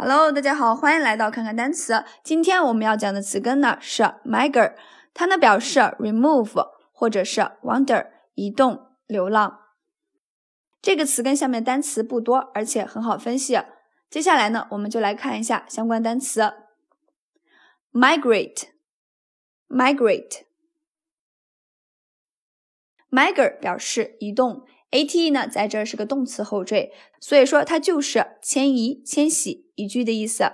Hello，大家好，欢迎来到看看单词。今天我们要讲的词根呢是 m i g r 它呢表示 remove 或者是 wander，移动、流浪。这个词根下面单词不多，而且很好分析。接下来呢，我们就来看一下相关单词。migrate，migrate，migrate 表示移动。Ate 呢，在这是个动词后缀，所以说它就是迁移、迁徙、移居的意思。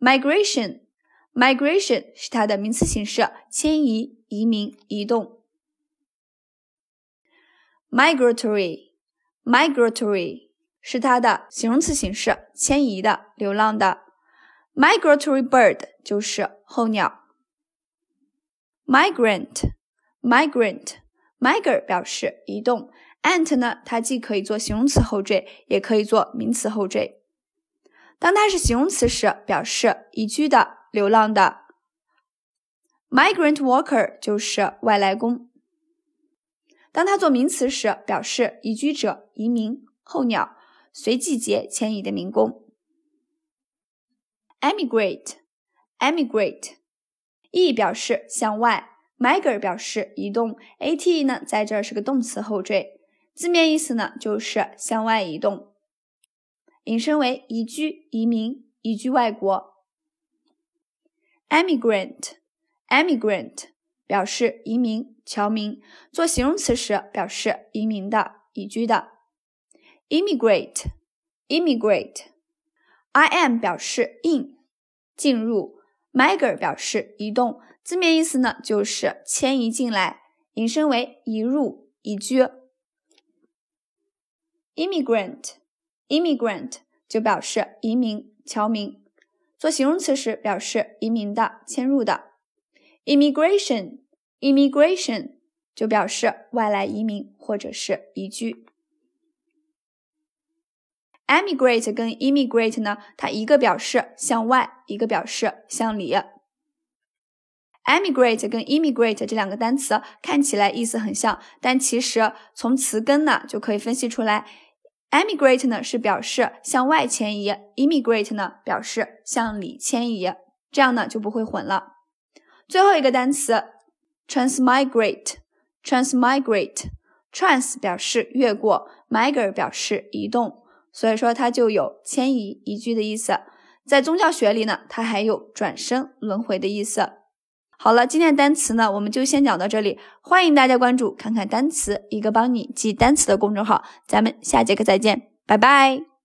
migration，migration 是它的名词形式，迁移、移民、移动。migratory，migratory 是它的形容词形式，迁移的、流浪的。migratory bird 就是候鸟。migrant，migrant，migrate 表示移动。Ant 呢，它既可以做形容词后缀，也可以做名词后缀。当它是形容词时，表示移居的、流浪的。migrant worker 就是外来工。当它做名词时，表示移居者、移民、候鸟、随季节迁移的民工。emigrate，emigrate，e 表示向外，migr 表示移动，ate 呢，在这儿是个动词后缀。字面意思呢，就是向外移动，引申为移居、移民、移居外国。emigrant，emigrant 表示移民、侨民，做形容词时表示移民的、移居的。immigrate，immigrate，i m 表示 in 进入，migrate 表示移动，字面意思呢就是迁移进来，引申为移入、移居。Immigrant，immigrant 就表示移民、侨民，做形容词时表示移民的、迁入的。immigration，immigration 就表示外来移民或者是移居。emigrate 跟 immigrate 呢，它一个表示向外，一个表示向里。emigrate 跟 immigrate 这两个单词看起来意思很像，但其实从词根呢就可以分析出来。Emigrate 呢是表示向外迁移，immigrate 呢表示向里迁移，这样呢就不会混了。最后一个单词 transmigrate，transmigrate，trans 表示越过，migrate 表示移动，所以说它就有迁移、移居的意思。在宗教学里呢，它还有转生、轮回的意思。好了，今天的单词呢，我们就先讲到这里。欢迎大家关注“看看单词”，一个帮你记单词的公众号。咱们下节课再见，拜拜。